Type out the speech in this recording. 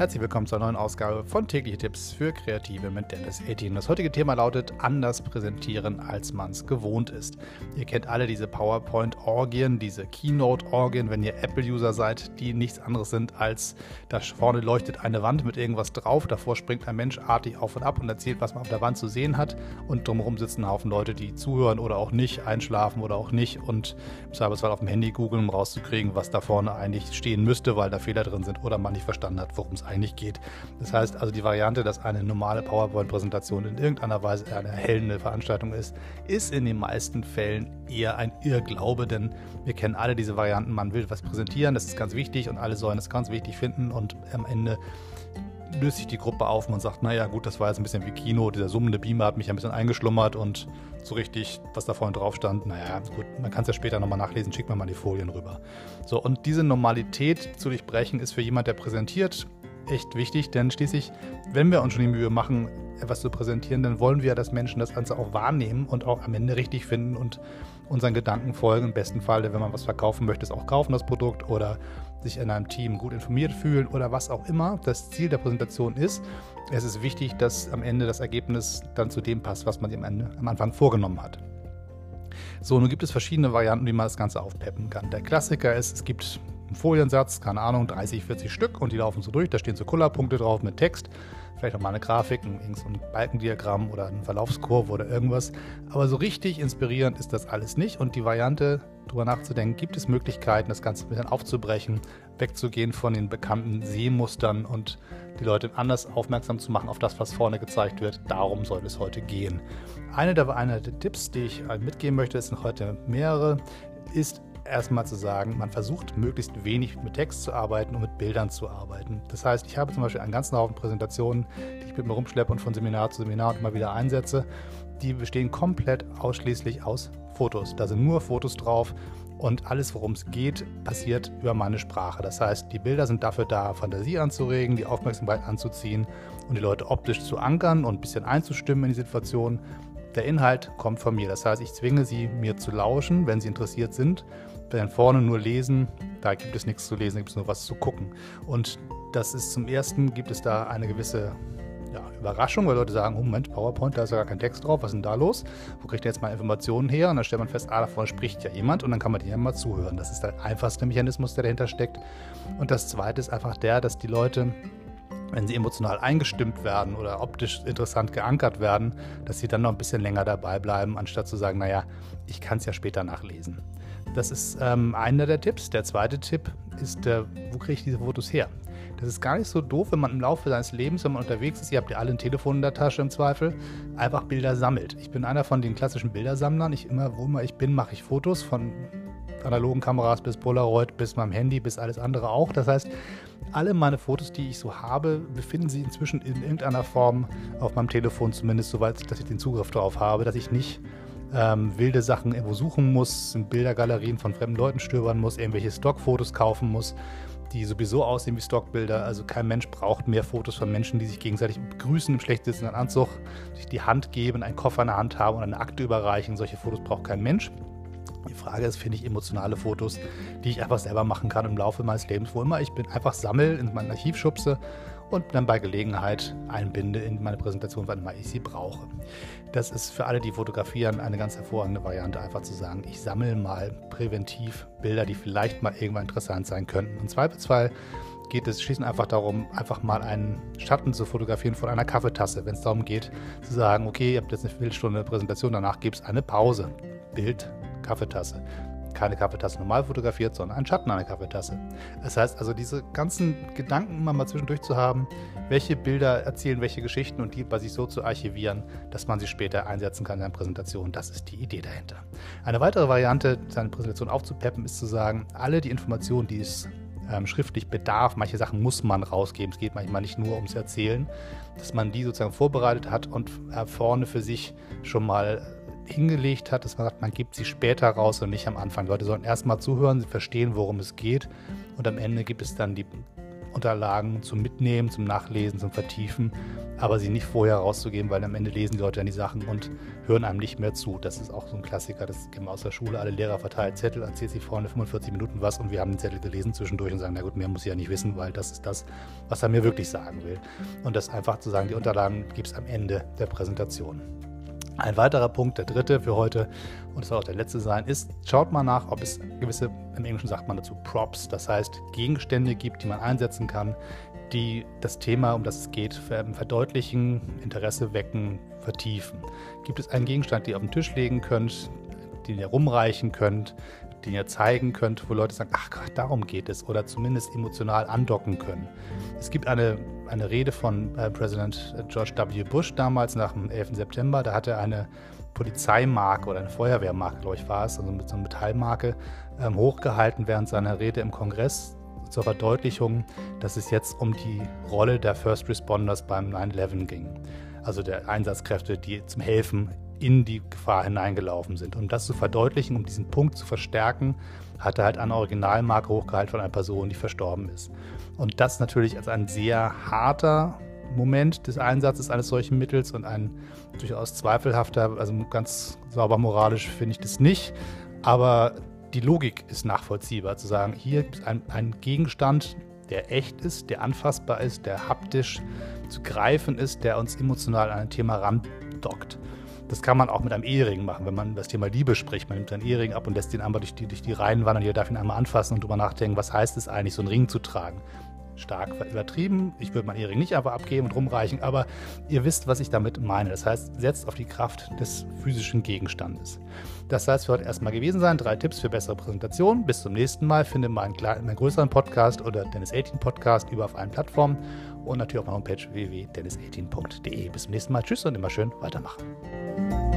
Herzlich willkommen zur neuen Ausgabe von Tägliche Tipps für Kreative mit Dennis 18. Das heutige Thema lautet anders präsentieren, als man es gewohnt ist. Ihr kennt alle diese PowerPoint-Orgien, diese Keynote-Orgien, wenn ihr Apple-User seid, die nichts anderes sind als, da vorne leuchtet eine Wand mit irgendwas drauf, davor springt ein Mensch artig auf und ab und erzählt, was man auf der Wand zu sehen hat und drumherum sitzen ein Haufen Leute, die zuhören oder auch nicht, einschlafen oder auch nicht und im Zweifelsfall auf dem Handy googeln, um rauszukriegen, was da vorne eigentlich stehen müsste, weil da Fehler drin sind oder man nicht verstanden hat, worum es eigentlich geht. Das heißt also die Variante, dass eine normale PowerPoint-Präsentation in irgendeiner Weise eine erhellende Veranstaltung ist, ist in den meisten Fällen eher ein Irrglaube, denn wir kennen alle diese Varianten, man will was präsentieren, das ist ganz wichtig und alle sollen es ganz wichtig finden und am Ende löst sich die Gruppe auf und sagt, naja gut, das war jetzt ein bisschen wie Kino, dieser summende Beamer hat mich ein bisschen eingeschlummert und so richtig, was da vorne drauf stand, naja gut, man kann es ja später nochmal nachlesen, schickt mir mal die Folien rüber. So, und diese Normalität zu durchbrechen ist für jemand, der präsentiert, echt wichtig, denn schließlich, wenn wir uns schon die Mühe machen, etwas zu präsentieren, dann wollen wir, dass Menschen das Ganze auch wahrnehmen und auch am Ende richtig finden und unseren Gedanken folgen. Im besten Fall, wenn man was verkaufen möchte, es auch kaufen, das Produkt oder sich in einem Team gut informiert fühlen oder was auch immer das Ziel der Präsentation ist. Es ist wichtig, dass am Ende das Ergebnis dann zu dem passt, was man am, Ende, am Anfang vorgenommen hat. So, nun gibt es verschiedene Varianten, wie man das Ganze aufpeppen kann. Der Klassiker ist, es gibt einen Foliensatz, keine Ahnung, 30, 40 Stück und die laufen so durch. Da stehen so Kullerpunkte drauf mit Text vielleicht auch mal eine Grafik, ein, so ein Balkendiagramm oder eine Verlaufskurve oder irgendwas. Aber so richtig inspirierend ist das alles nicht. Und die Variante, darüber nachzudenken, gibt es Möglichkeiten, das Ganze ein bisschen aufzubrechen, wegzugehen von den bekannten Sehmustern und die Leute anders aufmerksam zu machen auf das, was vorne gezeigt wird. Darum soll es heute gehen. Eine der, eine der Tipps, die ich mitgeben möchte, es sind heute mehrere, ist erstmal zu sagen, man versucht möglichst wenig mit Text zu arbeiten und mit Bildern zu arbeiten. Das heißt, ich habe zum Beispiel einen ganzen Haufen Präsentationen, die ich mit mir rumschleppe und von Seminar zu Seminar immer wieder einsetze. Die bestehen komplett ausschließlich aus Fotos. Da sind nur Fotos drauf und alles, worum es geht, passiert über meine Sprache. Das heißt, die Bilder sind dafür da, Fantasie anzuregen, die Aufmerksamkeit anzuziehen und die Leute optisch zu ankern und ein bisschen einzustimmen in die Situation. Der Inhalt kommt von mir. Das heißt, ich zwinge sie, mir zu lauschen, wenn sie interessiert sind dann vorne nur lesen, da gibt es nichts zu lesen, da gibt es nur was zu gucken. Und das ist zum ersten, gibt es da eine gewisse ja, Überraschung, weil Leute sagen, oh Moment, PowerPoint, da ist ja gar kein Text drauf, was ist denn da los? Wo kriegt ihr jetzt mal Informationen her? Und dann stellt man fest, ah, davon spricht ja jemand und dann kann man dir ja mal zuhören. Das ist der einfachste Mechanismus, der dahinter steckt. Und das zweite ist einfach der, dass die Leute wenn sie emotional eingestimmt werden oder optisch interessant geankert werden, dass sie dann noch ein bisschen länger dabei bleiben, anstatt zu sagen, naja, ich kann es ja später nachlesen. Das ist ähm, einer der Tipps. Der zweite Tipp ist, äh, wo kriege ich diese Fotos her? Das ist gar nicht so doof, wenn man im Laufe seines Lebens, wenn man unterwegs ist, ihr habt ja alle ein Telefon in der Tasche im Zweifel, einfach Bilder sammelt. Ich bin einer von den klassischen Bildersammlern. Ich immer, wo immer ich bin, mache ich Fotos von analogen Kameras bis Polaroid, bis meinem Handy, bis alles andere auch. Das heißt, alle meine Fotos, die ich so habe, befinden sich inzwischen in irgendeiner Form auf meinem Telefon, zumindest soweit, dass ich den Zugriff darauf habe, dass ich nicht ähm, wilde Sachen irgendwo suchen muss, in Bildergalerien von fremden Leuten stöbern muss, irgendwelche Stockfotos kaufen muss, die sowieso aussehen wie Stockbilder. Also kein Mensch braucht mehr Fotos von Menschen, die sich gegenseitig begrüßen im schlecht sitzenden Anzug, sich die Hand geben, einen Koffer in der Hand haben und eine Akte überreichen. Solche Fotos braucht kein Mensch. Die Frage ist, finde ich emotionale Fotos, die ich einfach selber machen kann im Laufe meines Lebens, wo immer ich bin, einfach sammel, in mein Archiv schubse und dann bei Gelegenheit einbinde in meine Präsentation, wann immer ich sie brauche. Das ist für alle, die fotografieren, eine ganz hervorragende Variante, einfach zu sagen, ich sammle mal präventiv Bilder, die vielleicht mal irgendwann interessant sein könnten. Im Zweifelsfall geht es schließlich einfach darum, einfach mal einen Schatten zu fotografieren von einer Kaffeetasse, wenn es darum geht, zu sagen, okay, ihr habt jetzt eine Viertelstunde Präsentation, danach gibt es eine Pause. Bild, Kaffeetasse keine Kaffeetasse normal fotografiert, sondern einen Schatten der Kaffeetasse. Das heißt also, diese ganzen Gedanken immer mal zwischendurch zu haben, welche Bilder erzählen welche Geschichten und die bei sich so zu archivieren, dass man sie später einsetzen kann in einer Präsentation, das ist die Idee dahinter. Eine weitere Variante, seine Präsentation aufzupeppen, ist zu sagen, alle die Informationen, die es ähm, schriftlich bedarf, manche Sachen muss man rausgeben, es geht manchmal nicht nur ums Erzählen, dass man die sozusagen vorbereitet hat und äh, vorne für sich schon mal hingelegt hat, dass man sagt, man gibt sie später raus und nicht am Anfang. Die Leute sollen erstmal zuhören, sie verstehen, worum es geht und am Ende gibt es dann die Unterlagen zum Mitnehmen, zum Nachlesen, zum Vertiefen, aber sie nicht vorher rauszugeben, weil am Ende lesen die Leute dann die Sachen und hören einem nicht mehr zu. Das ist auch so ein Klassiker, das kennen wir aus der Schule. Alle Lehrer verteilen Zettel, erzählt sie vorne 45 Minuten was und wir haben den Zettel gelesen zwischendurch und sagen, na gut, mehr muss ich ja nicht wissen, weil das ist das, was er mir wirklich sagen will. Und das einfach zu sagen, die Unterlagen gibt es am Ende der Präsentation. Ein weiterer Punkt, der dritte für heute, und es soll auch der letzte sein, ist, schaut mal nach, ob es gewisse, im Englischen sagt man dazu Props, das heißt Gegenstände gibt, die man einsetzen kann, die das Thema, um das es geht, verdeutlichen, Interesse wecken, vertiefen. Gibt es einen Gegenstand, den ihr auf den Tisch legen könnt, den ihr rumreichen könnt, den ihr zeigen könnt, wo Leute sagen, ach Gott, darum geht es oder zumindest emotional andocken können. Es gibt eine, eine Rede von äh, Präsident George W. Bush damals nach dem 11. September, da hat er eine Polizeimarke oder eine Feuerwehrmarke, glaube ich, war es, also mit so einer Metallmarke, ähm, hochgehalten während seiner Rede im Kongress zur Verdeutlichung, dass es jetzt um die Rolle der First Responders beim 9-11 ging. Also der Einsatzkräfte, die zum Helfen in die Gefahr hineingelaufen sind. Um das zu verdeutlichen, um diesen Punkt zu verstärken, hat er halt eine Originalmarke hochgehalten von einer Person, die verstorben ist. Und das natürlich als ein sehr harter Moment des Einsatzes eines solchen Mittels und ein durchaus zweifelhafter, also ganz sauber moralisch finde ich das nicht, aber die Logik ist nachvollziehbar, zu sagen, hier gibt es einen Gegenstand, der echt ist, der anfassbar ist, der haptisch zu greifen ist, der uns emotional an ein Thema randockt. Das kann man auch mit einem Ehering machen, wenn man das Thema Liebe spricht. Man nimmt einen Ehering ab und lässt ihn einmal durch die, durch die Reihen wandern. Jeder darf ihn einmal anfassen und darüber nachdenken, was heißt es eigentlich, so einen Ring zu tragen. Stark übertrieben. Ich würde meinen Ehering nicht einfach abgeben und rumreichen, aber ihr wisst, was ich damit meine. Das heißt, setzt auf die Kraft des physischen Gegenstandes. Das es für heute erstmal gewesen sein. Drei Tipps für bessere Präsentation. Bis zum nächsten Mal. Finde meinen, meinen größeren Podcast oder Dennis 18 Podcast über auf allen Plattformen und natürlich auf meiner Homepage www.dennis18.de. Bis zum nächsten Mal. Tschüss und immer schön weitermachen.